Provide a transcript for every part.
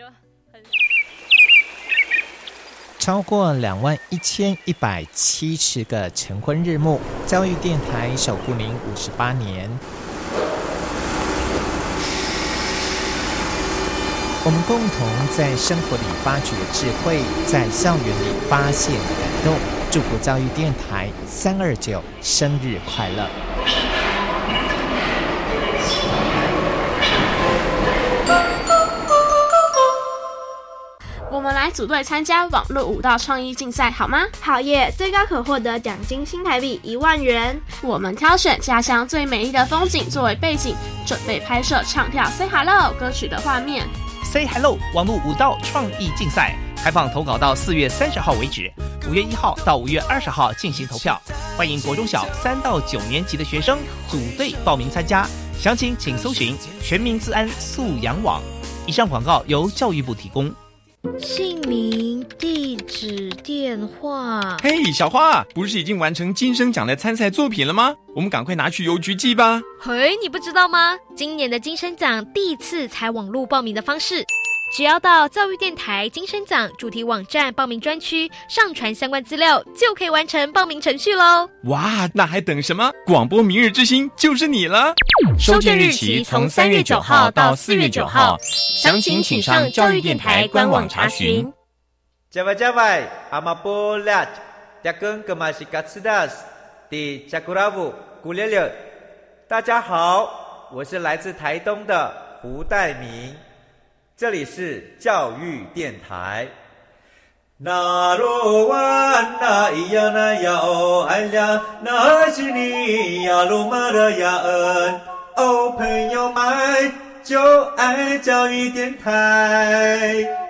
就很。超过两万一千一百七十个晨昏日暮，教育电台守护您五十八年。我们共同在生活里发掘智慧，在校园里发现感动。祝福教育电台三二九生日快乐！来组队参加网络舞蹈创意竞赛，好吗？好耶！最高可获得奖金新台币一万元。我们挑选家乡最美丽的风景作为背景，准备拍摄唱跳《Say Hello》歌曲的画面。Say Hello 网络舞蹈创意竞赛开放投稿到四月三十号为止，五月一号到五月二十号进行投票。欢迎国中小三到九年级的学生组队报名参加，详情请搜寻全民自安素养网。以上广告由教育部提供。姓名、地址、电话。嘿，小花，不是已经完成金声奖的参赛作品了吗？我们赶快拿去邮局寄吧。嘿，你不知道吗？今年的金声奖第一次采网络报名的方式。只要到教育电台金声奖主题网站报名专区上传相关资料，就可以完成报名程序喽！哇，那还等什么？广播明日之星就是你了！收件日期从三月九号到四月九号，详情请上教育电台官网查询。加外加外，阿玛波拉，加根格玛西卡斯达斯，迪加古拉布古列列。大家好，我是来自台东的胡代明。这里是教育电台。那罗哇那咿呀那呀哦哎呀，那是你呀鲁玛的呀恩哦，朋友们就爱教育电台。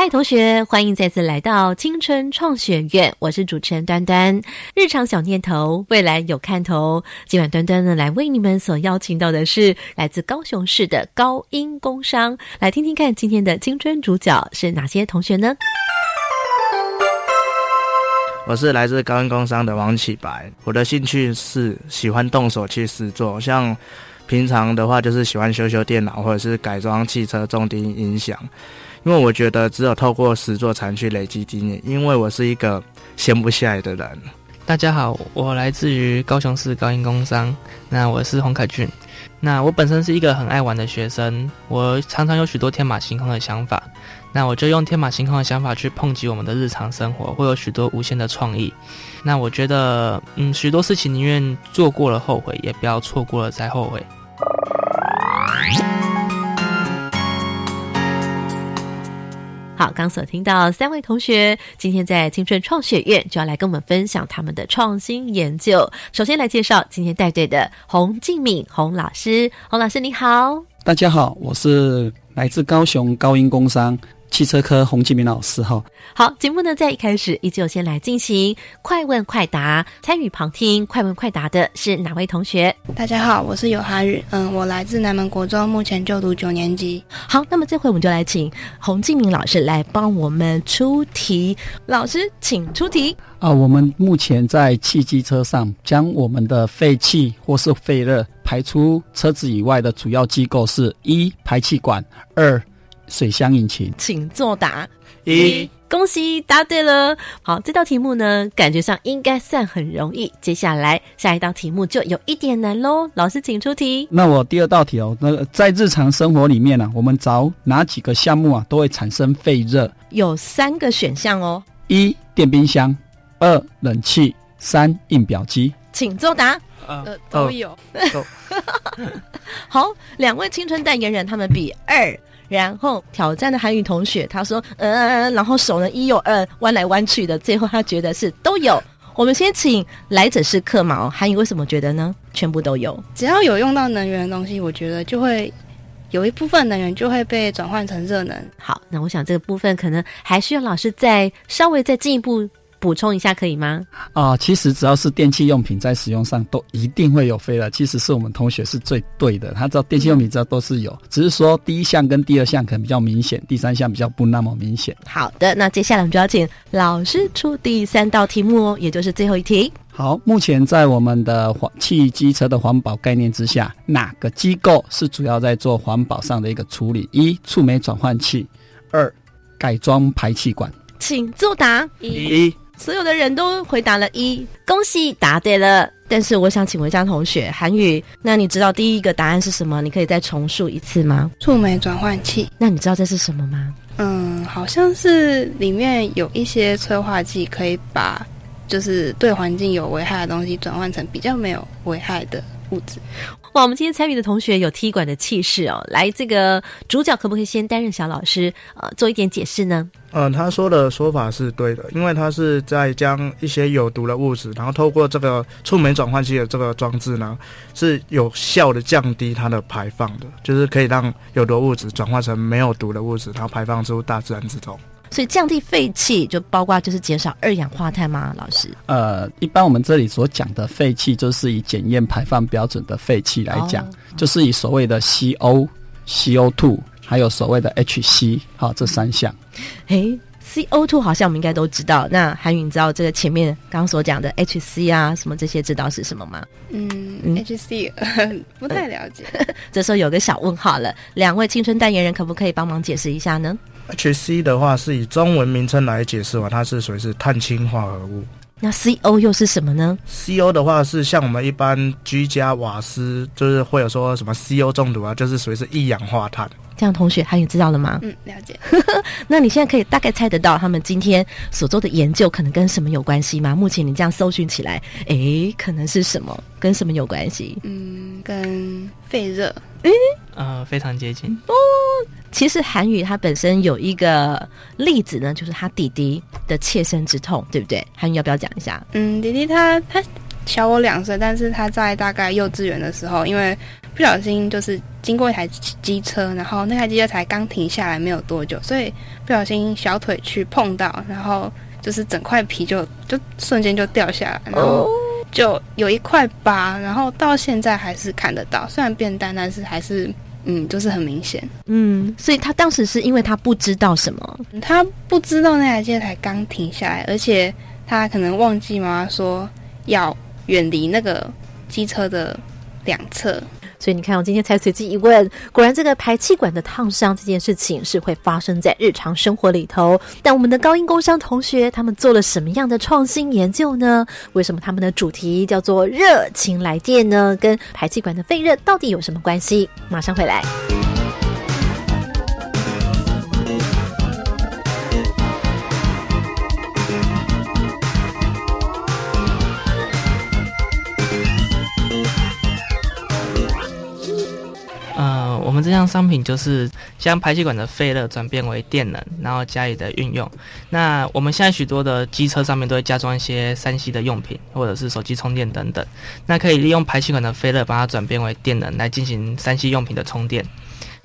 嗨，同学，欢迎再次来到青春创学院，我是主持人端端。日常小念头，未来有看头。今晚端端呢，来为你们所邀请到的是来自高雄市的高音工商，来听听看今天的青春主角是哪些同学呢？我是来自高音工商的王启白，我的兴趣是喜欢动手去试做，像平常的话就是喜欢修修电脑或者是改装汽车、重低音响。因为我觉得只有透过实作才能去累积经验，因为我是一个闲不下来的人。大家好，我来自于高雄市高音工商，那我是洪凯俊。那我本身是一个很爱玩的学生，我常常有许多天马行空的想法，那我就用天马行空的想法去碰击我们的日常生活，会有许多无限的创意。那我觉得，嗯，许多事情宁愿做过了后悔，也不要错过了再后悔。好，刚所听到三位同学今天在青春创学院就要来跟我们分享他们的创新研究。首先来介绍今天带队的洪敬敏洪老师，洪老师你好，大家好，我是来自高雄高音工商。汽车科洪继明老师哈，好，节目呢在一开始依旧先来进行快问快答，参与旁听快问快答的是哪位同学？大家好，我是有哈日，嗯，我来自南门国中，目前就读九年级。好，那么这回我们就来请洪继明老师来帮我们出题，老师请出题啊。我们目前在汽机车上将我们的废气或是废热排出车子以外的主要机构是一排气管，二。水箱引擎，请作答。一，恭喜答对了。好，这道题目呢，感觉上应该算很容易。接下来下一道题目就有一点难喽。老师，请出题。那我第二道题哦，那在日常生活里面呢，我们找哪几个项目啊，都会产生废热？有三个选项哦。一，电冰箱；二，冷气；三，印表机。请作答。呃，都有。好，两位青春代言人，他们比二。然后挑战的韩语同学他说嗯，呃，然后手呢一右二弯来弯去的，最后他觉得是都有。我们先请来者是客嘛，韩语为什么觉得呢？全部都有，只要有用到能源的东西，我觉得就会有一部分能源就会被转换成热能。好，那我想这个部分可能还需要老师再稍微再进一步。补充一下可以吗？啊，其实只要是电器用品在使用上都一定会有废热，其实是我们同学是最对的。他知道电器用品知道都是有，只是说第一项跟第二项可能比较明显，第三项比较不那么明显。好的，那接下来我们就要请老师出第三道题目哦，也就是最后一题。好，目前在我们的环汽机车的环保概念之下，哪个机构是主要在做环保上的一个处理？一触媒转换器，二改装排气管。请作答。一。所有的人都回答了一，恭喜答对了。但是我想请问一下同学，韩语，那你知道第一个答案是什么？你可以再重述一次吗？触媒转换器。那你知道这是什么吗？嗯，好像是里面有一些催化剂，可以把就是对环境有危害的东西转换成比较没有危害的物质。哇，我们今天参与的同学有踢馆的气势哦。来，这个主角可不可以先担任小老师，呃，做一点解释呢？嗯，他说的说法是对的，因为他是在将一些有毒的物质，然后透过这个触媒转换器的这个装置呢，是有效的降低它的排放的，就是可以让有毒物质转化成没有毒的物质，然后排放出大自然之中。所以降低废气就包括就是减少二氧化碳吗？老师？呃，一般我们这里所讲的废气，就是以检验排放标准的废气来讲，就是以所谓的 CO、CO2，还有所谓的 HC，好这三项。诶，CO2 好像我们应该都知道。那韩宇，你知道这个前面刚刚所讲的 HC 啊，什么这些知道是什么吗？嗯，HC 不太了解。这时候有个小问号了，两位青春代言人可不可以帮忙解释一下呢？H C 的话是以中文名称来解释嘛，它是属于是碳氢化合物。那 C O 又是什么呢？C O 的话是像我们一般居家瓦斯，就是会有说什么 C O 中毒啊，就是属于是一氧化碳。这样同学还有知道了吗？嗯，了解。那你现在可以大概猜得到他们今天所做的研究可能跟什么有关系吗？目前你这样搜寻起来，诶，可能是什么？跟什么有关系？嗯，跟肺热。诶，呃，非常接近哦。其实韩语它本身有一个例子呢，就是他弟弟的切身之痛，对不对？韩语要不要讲一下？嗯，弟弟他他小我两岁，但是他在大概幼稚园的时候，因为不小心就是经过一台机车，然后那台机车才刚停下来没有多久，所以不小心小腿去碰到，然后就是整块皮就就瞬间就掉下来，然后就有一块疤，然后到现在还是看得到，虽然变淡，但是还是。嗯，就是很明显。嗯，所以他当时是因为他不知道什么，他不知道那台机才刚停下来，而且他可能忘记妈妈说要远离那个机车的两侧。所以你看，我今天才随机一问，果然这个排气管的烫伤这件事情是会发生在日常生活里头。但我们的高音工商同学他们做了什么样的创新研究呢？为什么他们的主题叫做“热情来电”呢？跟排气管的废热到底有什么关系？马上回来。们这项商品就是将排气管的废热转变为电能，然后加以的运用。那我们现在许多的机车上面都会加装一些三 C 的用品，或者是手机充电等等。那可以利用排气管的废热把它转变为电能来进行三 C 用品的充电。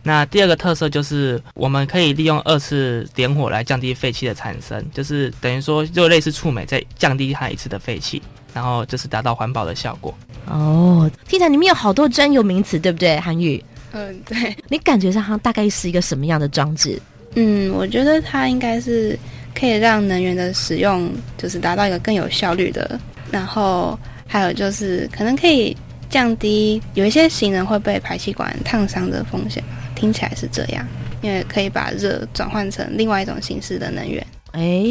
那第二个特色就是我们可以利用二次点火来降低废气的产生，就是等于说就类似触媒再降低它一次的废气，然后就是达到环保的效果。哦，听起来里面有好多专有名词，对不对，韩宇？嗯，对你感觉上它大概是一个什么样的装置？嗯，我觉得它应该是可以让能源的使用就是达到一个更有效率的，然后还有就是可能可以降低有一些行人会被排气管烫伤的风险。听起来是这样，因为可以把热转换成另外一种形式的能源。哎，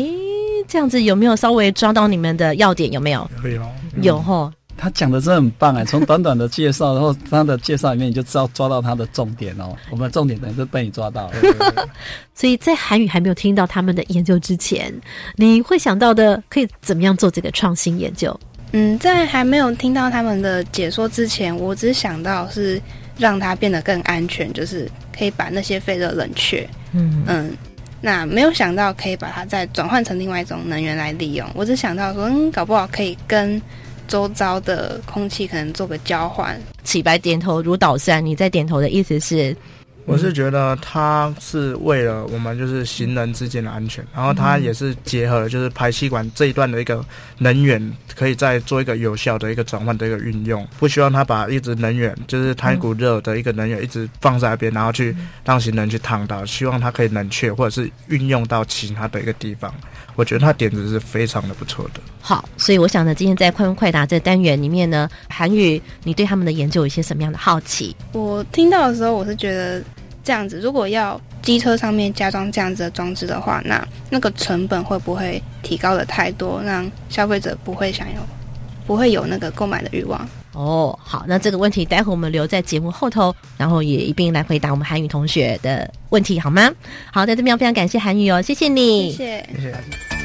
这样子有没有稍微抓到你们的要点？有没有？有，有哈。他讲的真的很棒哎！从短短的介绍，然后他的介绍里面，你就知道抓到他的重点哦。我们的重点等于是被你抓到了。所以在韩语还没有听到他们的研究之前，你会想到的可以怎么样做这个创新研究？嗯，在还没有听到他们的解说之前，我只想到是让它变得更安全，就是可以把那些废热冷却。嗯嗯，那没有想到可以把它再转换成另外一种能源来利用。我只想到说，嗯，搞不好可以跟。周遭的空气可能做个交换，起白点头如捣蒜。你在点头的意思是，我是觉得它是为了我们就是行人之间的安全，然后它也是结合了就是排气管这一段的一个能源，可以再做一个有效的一个转换的一个运用。不希望它把一直能源就是它一股热的一个能源一直放在那边，然后去让行人去烫到。希望它可以冷却或者是运用到其他的一个地方。我觉得它点子是非常的不错的。好，所以我想呢，今天在快问快答这单元里面呢，韩宇，你对他们的研究有一些什么样的好奇？我听到的时候，我是觉得这样子，如果要机车上面加装这样子的装置的话，那那个成本会不会提高的太多，让消费者不会想要，不会有那个购买的欲望？哦，好，那这个问题待会我们留在节目后头，然后也一并来回答我们韩语同学的问题，好吗？好，在这边非常感谢韩语哦，谢谢你，谢谢，谢谢。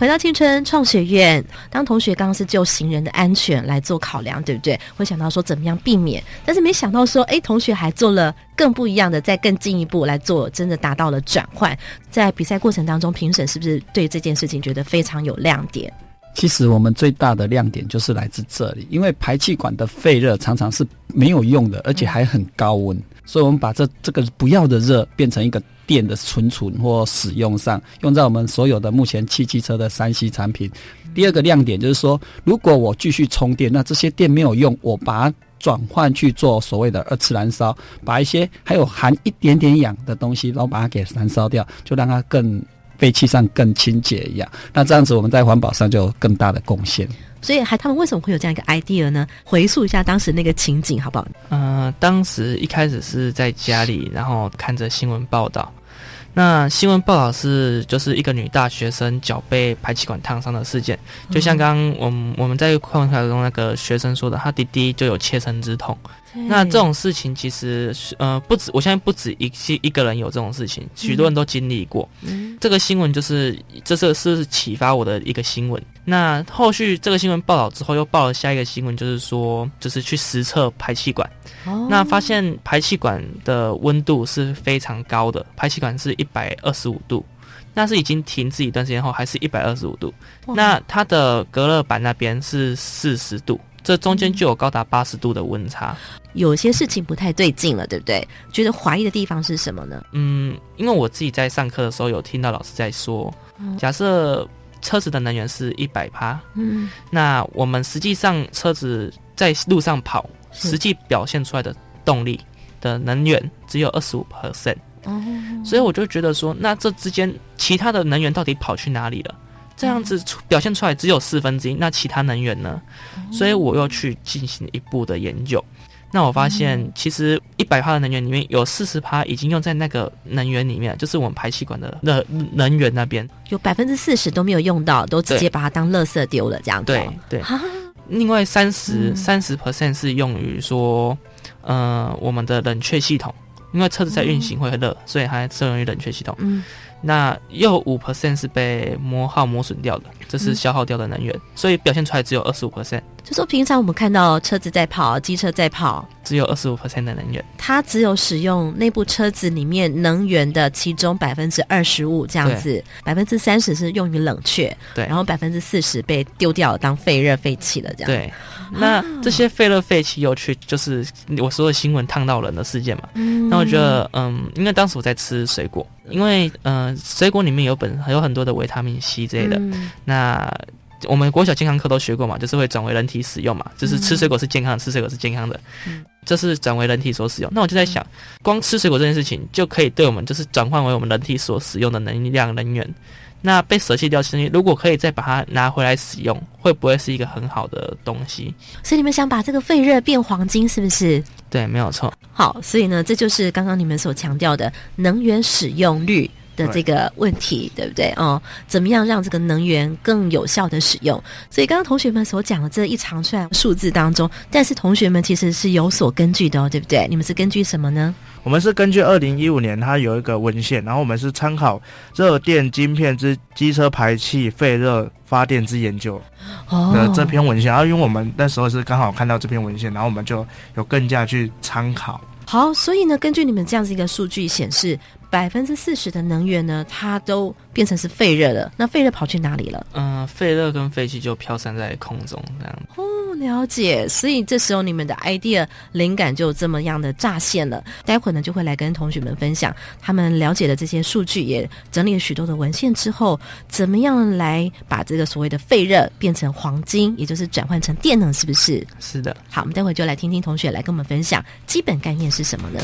回到青春创学院，当同学刚刚是就行人的安全来做考量，对不对？会想到说怎么样避免，但是没想到说，哎，同学还做了更不一样的，再更进一步来做，真的达到了转换。在比赛过程当中，评审是不是对这件事情觉得非常有亮点？其实我们最大的亮点就是来自这里，因为排气管的废热常常是没有用的，而且还很高温，所以我们把这这个不要的热变成一个。电的存储或使用上，用在我们所有的目前汽机车的三 C 产品。第二个亮点就是说，如果我继续充电，那这些电没有用，我把它转换去做所谓的二次燃烧，把一些还有含一点点氧的东西，然后把它给燃烧掉，就让它更废气上更清洁一样。那这样子我们在环保上就有更大的贡献。所以还他们为什么会有这样一个 idea 呢？回溯一下当时那个情景好不好？嗯，当时一开始是在家里，然后看着新闻报道。那新闻报道是就是一个女大学生脚被排气管烫伤的事件，就像刚刚我们我们在快问快中那个学生说的，他弟弟就有切身之痛。那这种事情其实呃不止，我相信不止一一个人有这种事情，许多人都经历过。这个新闻就是这是是启发我的一个新闻。那后续这个新闻报道之后，又报了下一个新闻，就是说就是去实测排气管。那发现排气管的温度是非常高的，排气管是一百二十五度，那是已经停止一段时间后还是一百二十五度。那它的隔热板那边是四十度，这中间就有高达八十度的温差。有些事情不太对劲了，对不对？觉得怀疑的地方是什么呢？嗯，因为我自己在上课的时候有听到老师在说，假设车子的能源是一百帕，嗯，那我们实际上车子在路上跑。实际表现出来的动力的能源只有二十五 percent，哦，所以我就觉得说，那这之间其他的能源到底跑去哪里了？这样子表现出来只有四分之一，那其他能源呢？所以我又去进行一步的研究，那我发现其实一百帕的能源里面有四十帕已经用在那个能源里面，就是我们排气管的热能源那边，有百分之四十都没有用到，都直接把它当垃圾丢了，这样子。对对。另外三十三十 percent 是用于说，呃，我们的冷却系统，因为车子在运行会热，所以它适用于冷却系统。嗯，那又五 percent 是被磨耗磨损掉的，这是消耗掉的能源，所以表现出来只有二十五 percent。就说平常我们看到车子在跑，机车在跑，只有二十五 percent 的能源，它只有使用内部车子里面能源的其中百分之二十五这样子，百分之三十是用于冷却，对，然后百分之四十被丢掉当废热废气了这样。对，那这些废热废气又去就是我说的新闻烫到人的事件嘛，那我觉得嗯，因为当时我在吃水果，因为嗯，水果里面有本还有很多的维他命 C 之类的，那。我们国小健康课都学过嘛，就是会转为人体使用嘛，就是吃水果是健康的，吃水果是健康的，这是转为人体所使用。那我就在想，光吃水果这件事情就可以对我们就是转换为我们人体所使用的能量能源。那被舍弃掉东西，如果可以再把它拿回来使用，会不会是一个很好的东西？所以你们想把这个废热变黄金，是不是？对，没有错。好，所以呢，这就是刚刚你们所强调的能源使用率。的这个问题，对不对？哦，怎么样让这个能源更有效的使用？所以刚刚同学们所讲的这一长串数字当中，但是同学们其实是有所根据的哦，对不对？你们是根据什么呢？我们是根据二零一五年它有一个文献，然后我们是参考热电晶片之机车排气废热发电之研究的这篇文献。然后因为我们那时候是刚好看到这篇文献，然后我们就有更加去参考。好，所以呢，根据你们这样子一个数据显示，百分之四十的能源呢，它都变成是废热了。那废热跑去哪里了？嗯，废热跟废气就飘散在空中这样。哦，了解。所以这时候你们的 idea 灵感就这么样的乍现了。待会呢，就会来跟同学们分享他们了解的这些数据，也整理了许多的文献之后，怎么样来把这个所谓的废热变成黄金，也就是转换成电能，是不是？是的。好，我们待会就来听听同学来跟我们分享基本概念是什么呢？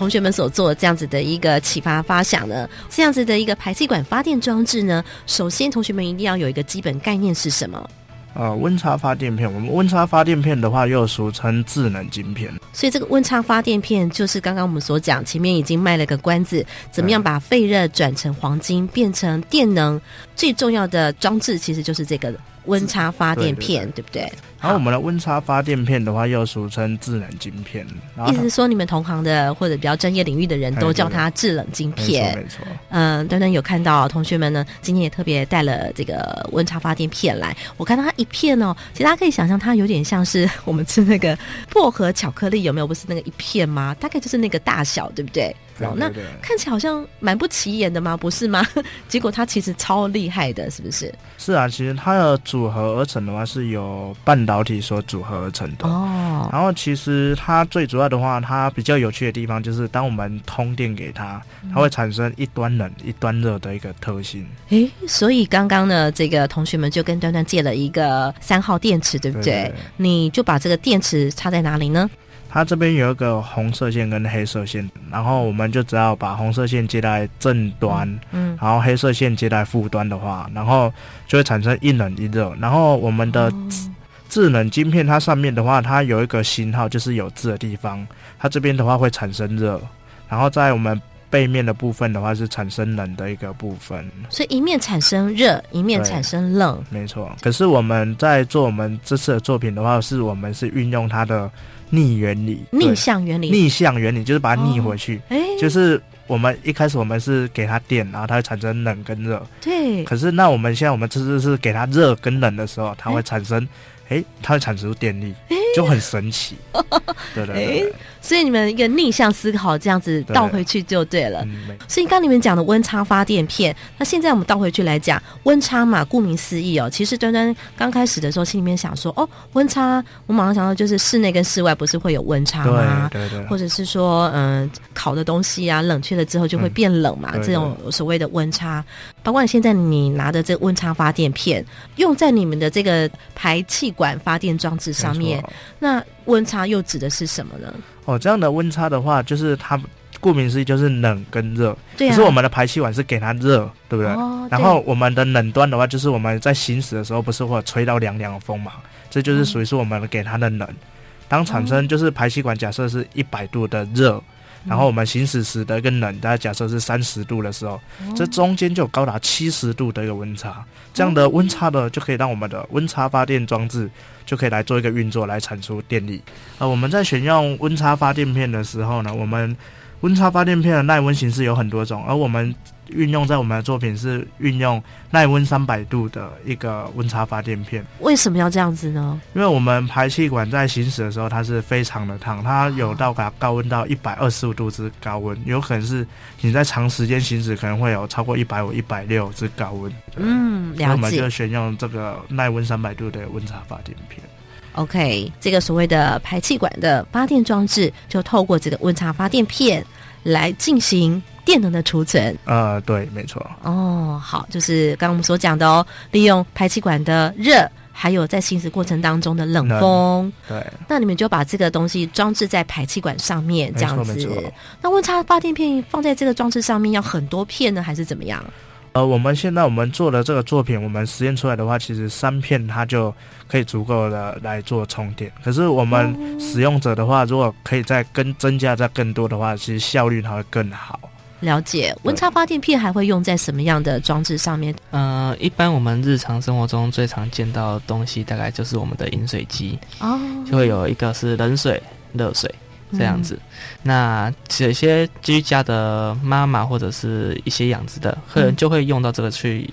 同学们所做这样子的一个启发发想呢，这样子的一个排气管发电装置呢，首先同学们一定要有一个基本概念是什么？呃，温差发电片。我们温差发电片的话，又俗称智能晶片。所以这个温差发电片就是刚刚我们所讲，前面已经卖了个关子，怎么样把废热转成黄金，变成电能？最重要的装置其实就是这个温差发电片，对不对？然后我们的温差发电片的话，又俗称制冷晶片。意思是说，你们同行的或者比较专业领域的人都叫它制冷晶片。没错。嗯，端端有看到同学们呢，今天也特别带了这个温差发电片来。我看到它一片哦，其实大家可以想象，它有点像是我们吃那个薄荷巧克力，有没有？不是那个一片吗？大概就是那个大小，对不对？哦，那看起来好像蛮不起眼的吗？不是吗？结果它其实超厉害的，是不是？是啊，其实它的组合而成的话，是有半导体所组合而成的。哦，然后其实它最主要的话，它比较有趣的地方就是，当我们通电给它，它会产生一端冷一端热的一个特性。诶，所以刚刚呢，这个同学们就跟端端借了一个三号电池，对不对？你就把这个电池插在哪里呢？它这边有一个红色线跟黑色线，然后我们就只要把红色线接在正端，嗯，然后黑色线接在负端的话，然后就会产生一冷一热。然后我们的智能晶片，它上面的话，它有一个星号，就是有字的地方，它这边的话会产生热，然后在我们背面的部分的话是产生冷的一个部分。所以一面产生热，一面产生冷，没错。可是我们在做我们这次的作品的话，是我们是运用它的。逆原理，逆向原理，逆向原理就是把它逆回去。哎，就是我们一开始我们是给它电，然后它会产生冷跟热。对。可是那我们现在我们这次是给它热跟冷的时候，它会产生，哎，它会产生出电力，就很神奇。对 对对。所以你们一个逆向思考，这样子倒回去就对了。所以刚你们讲的温差发电片，那现在我们倒回去来讲温差嘛，顾名思义哦，其实端端刚开始的时候心里面想说，哦，温差，我马上想到就是室内跟室外不是会有温差吗？对对。或者是说，嗯，烤的东西啊，冷却了之后就会变冷嘛，这种所谓的温差。包括现在你拿的这个温差发电片，用在你们的这个排气管发电装置上面，那温差又指的是什么呢？哦，这样的温差的话，就是它顾名思义就是冷跟热。对可是我们的排气管是给它热，对不对？哦。然后我们的冷端的话，就是我们在行驶的时候，不是会吹到凉凉的风嘛？这就是属于是我们给它的冷。当产生就是排气管假设是一百度的热，然后我们行驶时的一个冷，大家假设是三十度的时候，这中间就有高达七十度的一个温差。这样的温差呢，就可以让我们的温差发电装置就可以来做一个运作，来产出电力。呃，我们在选用温差发电片的时候呢，我们温差发电片的耐温形式有很多种，而我们运用在我们的作品是运用耐温三百度的一个温差发电片。为什么要这样子呢？因为我们排气管在行驶的时候，它是非常的烫，它有到达高温到一百二十五度之高温，有可能是你在长时间行驶可能会有超过一百五、一百六之高温。嗯，了解。我们就选用这个耐温三百度的温差发电片。OK，这个所谓的排气管的发电装置，就透过这个温差发电片来进行电能的储存。呃，对，没错。哦，好，就是刚刚我们所讲的哦，利用排气管的热。还有在行驶过程当中的冷风。对，那你们就把这个东西装置在排气管上面，这样子。那温差发电片放在这个装置上面要很多片呢，还是怎么样？呃，我们现在我们做的这个作品，我们实验出来的话，其实三片它就可以足够的来做充电。可是我们使用者的话，如果可以再更增加再更多的话，其实效率它会更好。了解，温差发电片还会用在什么样的装置上面？呃，一般我们日常生活中最常见到的东西，大概就是我们的饮水机哦，就会有一个是冷水、热水。这样子，那有些居家的妈妈或者是一些养殖的客人就会用到这个去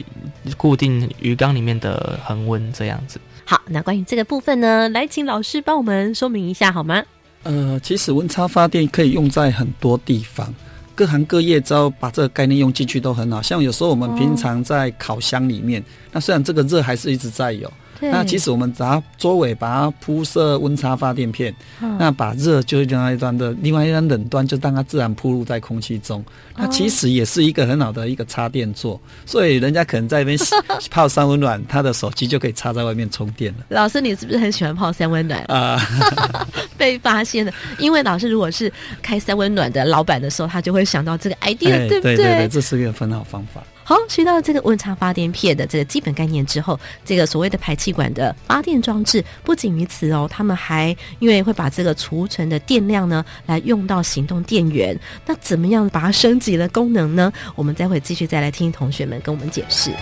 固定鱼缸里面的恒温，这样子。好，那关于这个部分呢，来请老师帮我们说明一下好吗？呃，其实温差发电可以用在很多地方，各行各业只要把这个概念用进去都很好。像有时候我们平常在烤箱里面，那虽然这个热还是一直在有。那其实我们把它周围把它铺设温差发电片，那把热就另外一端的另外一端冷端就让它自然铺露在空气中。那其实也是一个很好的一个插电座，所以人家可能在那边 泡三温暖，他的手机就可以插在外面充电了。老师，你是不是很喜欢泡三温暖啊？被发现了，因为老师如果是开三温暖的老板的时候，他就会想到这个 idea，对不对？对对，这是一个很好方法。好，学到这个温差发电片的这个基本概念之后，这个所谓的排气管的发电装置不仅于此哦，他们还因为会把这个储存的电量呢，来用到行动电源。那怎么样把它升级了功能呢？我们待会继续再来听同学们跟我们解释。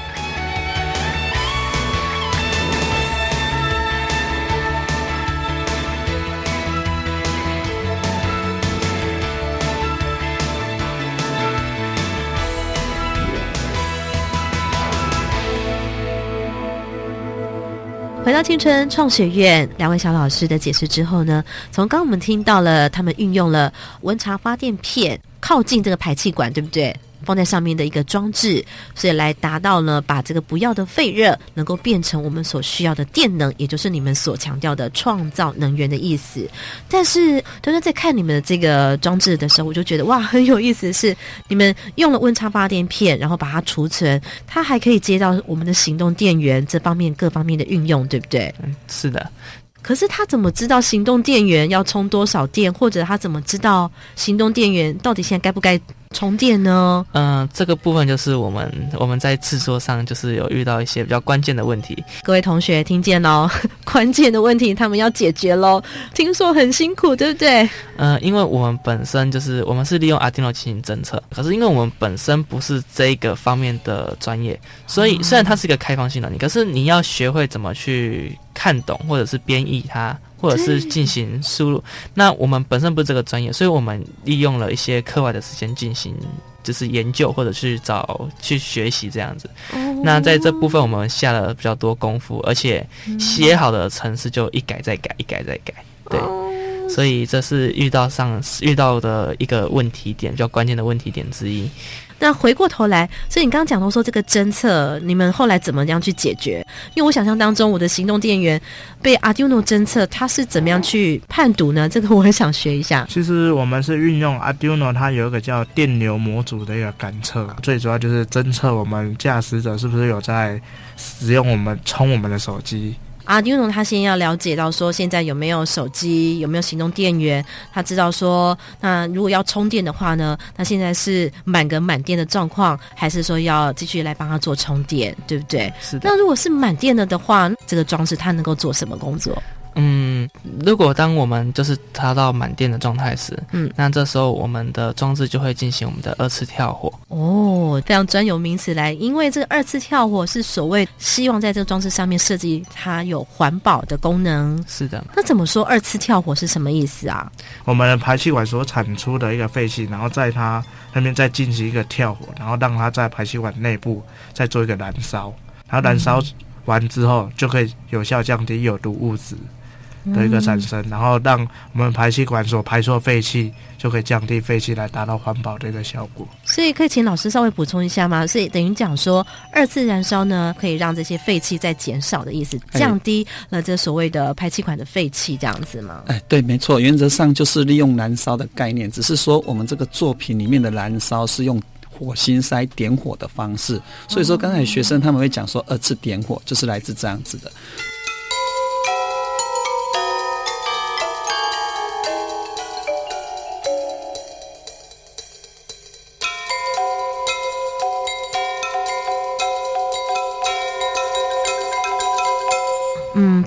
到青春创学院，两位小老师的解释之后呢，从刚我们听到了他们运用了温差发电片靠近这个排气管，对不对？放在上面的一个装置，所以来达到呢，把这个不要的废热能够变成我们所需要的电能，也就是你们所强调的创造能源的意思。但是，端端在看你们的这个装置的时候，我就觉得哇，很有意思，是你们用了温差发电片，然后把它储存，它还可以接到我们的行动电源这方面各方面的运用，对不对？嗯，是的。可是他怎么知道行动电源要充多少电，或者他怎么知道行动电源到底现在该不该？充电呢？嗯，这个部分就是我们我们在制作上就是有遇到一些比较关键的问题。各位同学听见喽？关键的问题他们要解决喽。听说很辛苦，对不对？嗯，因为我们本身就是我们是利用 Arduino 进行侦测，可是因为我们本身不是这个方面的专业，所以虽然它是一个开放性能力，可是你要学会怎么去看懂或者是编译它。或者是进行输入，那我们本身不是这个专业，所以我们利用了一些课外的时间进行，就是研究或者去找去学习这样子。那在这部分我们下了比较多功夫，而且写好的程式就一改再改，一改再改。对，所以这是遇到上遇到的一个问题点，比较关键的问题点之一。那回过头来，所以你刚刚讲到说这个侦测，你们后来怎么样去解决？因为我想象当中，我的行动电源被 Arduino 侦测，它是怎么样去判读呢？这个我很想学一下。其实我们是运用 Arduino，它有一个叫电流模组的一个感测，最主要就是侦测我们驾驶者是不是有在使用我们充我们的手机。啊，丁总他先要了解到说现在有没有手机，有没有行动电源，他知道说那如果要充电的话呢，那现在是满格满电的状况，还是说要继续来帮他做充电，对不对？是的。那如果是满电了的话，这个装置它能够做什么工作？嗯，如果当我们就是插到满电的状态时，嗯，那这时候我们的装置就会进行我们的二次跳火。哦，非常专有名词来，因为这个二次跳火是所谓希望在这个装置上面设计它有环保的功能。是的。那怎么说二次跳火是什么意思啊？我们的排气管所产出的一个废气，然后在它那边再进行一个跳火，然后让它在排气管内部再做一个燃烧，然后燃烧完之后就可以有效降低有毒物质。的一个产生，然后让我们排气管所排出废气就可以降低废气，来达到环保的一个效果。所以可以请老师稍微补充一下吗？所以等于讲说，二次燃烧呢，可以让这些废气再减少的意思，降低了这所谓的排气管的废气，这样子吗？哎，对，没错，原则上就是利用燃烧的概念，只是说我们这个作品里面的燃烧是用火星塞点火的方式，所以说刚才学生他们会讲说二次点火就是来自这样子的。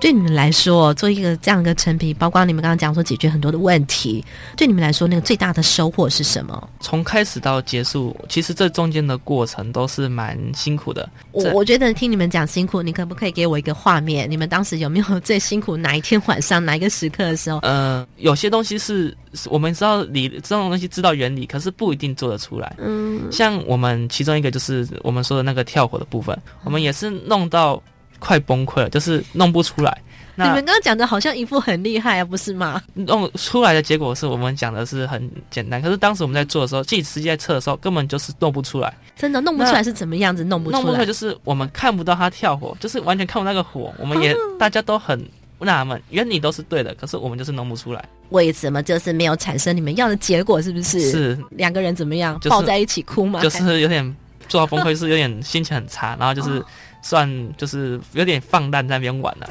对你们来说，做一个这样一个成品，包括你们刚刚讲说解决很多的问题，对你们来说，那个最大的收获是什么？从开始到结束，其实这中间的过程都是蛮辛苦的。我我觉得听你们讲辛苦，你可不可以给我一个画面？你们当时有没有最辛苦哪一天晚上哪一个时刻的时候？呃，有些东西是我们知道理这种东西知道原理，可是不一定做得出来。嗯，像我们其中一个就是我们说的那个跳火的部分，我们也是弄到。快崩溃了，就是弄不出来。你们刚刚讲的好像一副很厉害啊，不是吗？弄出来的结果是我们讲的是很简单，可是当时我们在做的时候，自己实际在测的时候，根本就是弄不出来。真的弄不出来是怎么样子？弄不出来，弄不出来就是我们看不到它跳火，就是完全看不到那个火。我们也大家都很纳闷，原理都是对的，可是我们就是弄不出来。为什么就是没有产生你们要的结果？是不是？是两个人怎么样抱在一起哭吗？就是有点做到崩溃，是有点心情很差，然后就是。算就是有点放烂在那边玩 了，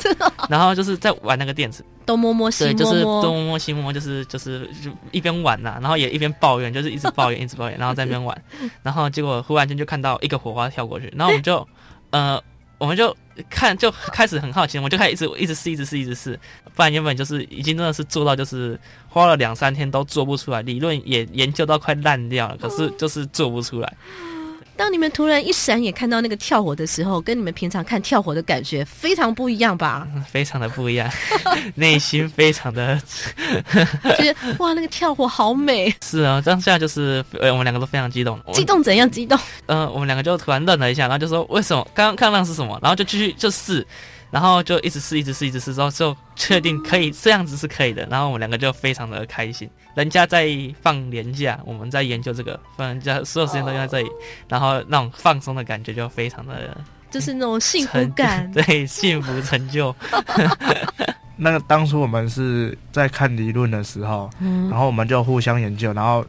然后就是在玩那个电池，东摸摸西摸摸，就是东摸摸西摸摸，就是就是就一边玩呐，然后也一边抱怨，就是一直抱怨 一直抱怨，然后在那边玩，然后结果忽然间就看到一个火花跳过去，然后我们就 呃我们就看就开始很好奇，我们就开始一直一直试一直试一直试，不然原本就是已经真的是做到就是花了两三天都做不出来，理论也研究到快烂掉了，可是就是做不出来。当你们突然一闪眼看到那个跳火的时候，跟你们平常看跳火的感觉非常不一样吧？非常的不一样，内心非常的觉 得哇，那个跳火好美。是啊，当下就是呃，我们两个都非常激动。激动怎样激动？嗯，我们两个就突然愣了一下，然后就说为什么？刚刚看到是什么？然后就继续就试。然后就一直试，一直试，一直试，之后就确定可以这样子是可以的。然后我们两个就非常的开心。人家在放年假，我们在研究这个，放人家所有时间都在这里，然后那种放松的感觉就非常的，就是那种幸福感，对，幸福成就。那个当初我们是在看理论的时候，嗯然后我们就互相研究，然后。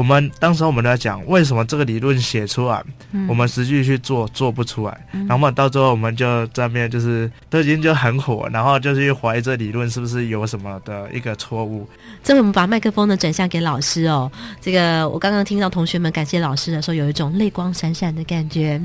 我们当时我们在讲，为什么这个理论写出来，我们实际去做做不出来，然后到最后我们就在面就是都已经就很火，然后就是去怀疑这理论是不是有什么的一个错误。这回我们把麦克风呢转向给老师哦，这个我刚刚听到同学们感谢老师的时候，有一种泪光闪闪的感觉。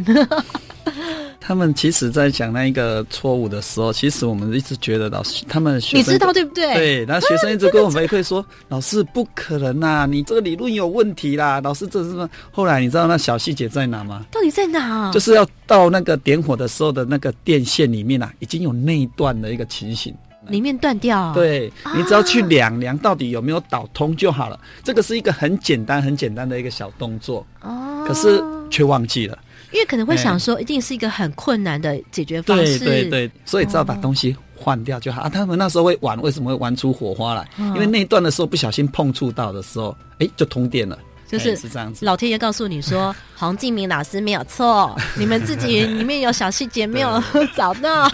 他们其实，在讲那一个错误的时候，其实我们一直觉得老师他们你知道对不对？对，那学生一直跟我们回馈说：“老师不可能呐，你这个理论有问题啦。”老师这是什么？后来你知道那小细节在哪吗？到底在哪？就是要到那个点火的时候的那个电线里面啊，已经有内断的一个情形，里面断掉。对你只要去量量到底有没有导通就好了。这个是一个很简单、很简单的一个小动作哦，可是却忘记了。因为可能会想说，一定是一个很困难的解决方式。对对对，所以只要把东西换掉就好啊。他们那时候会玩，为什么会玩出火花来？因为那一段的时候不小心碰触到的时候，哎，就通电了。就是是这样子。老天爷告诉你说，黄敬明老师没有错，你们自己里面有小细节没有 找到。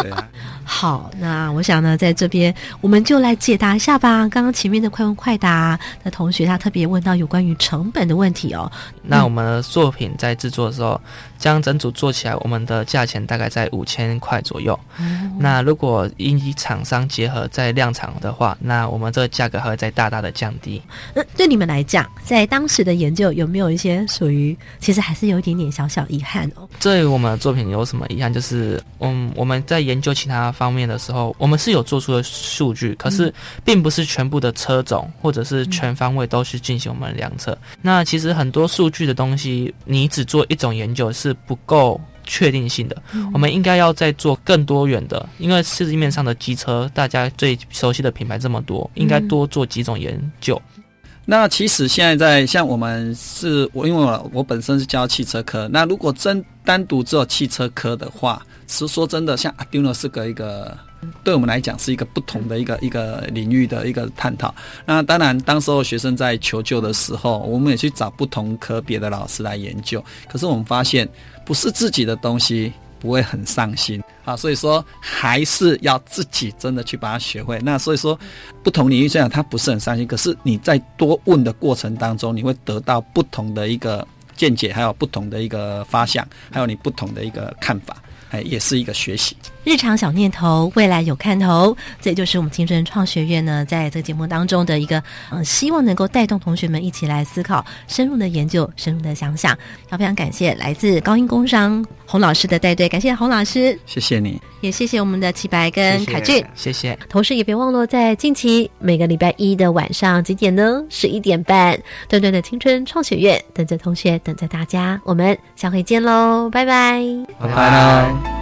对啊。好，那我想呢，在这边我们就来解答一下吧。刚刚前面的快问快答的同学，他特别问到有关于成本的问题哦。那我们的作品在制作的时候，将整组做起来，我们的价钱大概在五千块左右。那如果以厂商结合在量产的话，那我们这个价格还会再大大的降低。那对你们来讲，在当时的研究有没有一些属于其实还是有一点点小小遗憾哦？对我们的作品有什么遗憾？就是嗯，我们在研究其他。方面的时候，我们是有做出的数据，可是并不是全部的车种或者是全方位都是进行我们量测。那其实很多数据的东西，你只做一种研究是不够确定性的。我们应该要再做更多元的，因为市面上的机车，大家最熟悉的品牌这么多，应该多做几种研究。那其实现在在像我们是我，因为我我本身是教汽车科，那如果真单独做汽车科的话。是说真的，像 Arduino 是个一个，对我们来讲是一个不同的一个一个领域的一个探讨。那当然，当时候学生在求救的时候，我们也去找不同科别的老师来研究。可是我们发现，不是自己的东西不会很上心啊。所以说，还是要自己真的去把它学会。那所以说，不同领域虽然它不是很上心，可是你在多问的过程当中，你会得到不同的一个见解，还有不同的一个发想，还有你不同的一个看法。哎，也是一个学习。日常小念头，未来有看头，这就是我们青春创学院呢，在这个节目当中的一个，嗯，希望能够带动同学们一起来思考、深入的研究、深入的想想。要非常感谢来自高音工商洪老师的带队，感谢洪老师，谢谢你，也谢谢我们的齐白跟凯俊，谢谢。同时也别忘了在近期每个礼拜一的晚上几点呢？十一点半，段段的青春创学院等着同学，等着大家，我们下回见喽，拜拜，拜拜。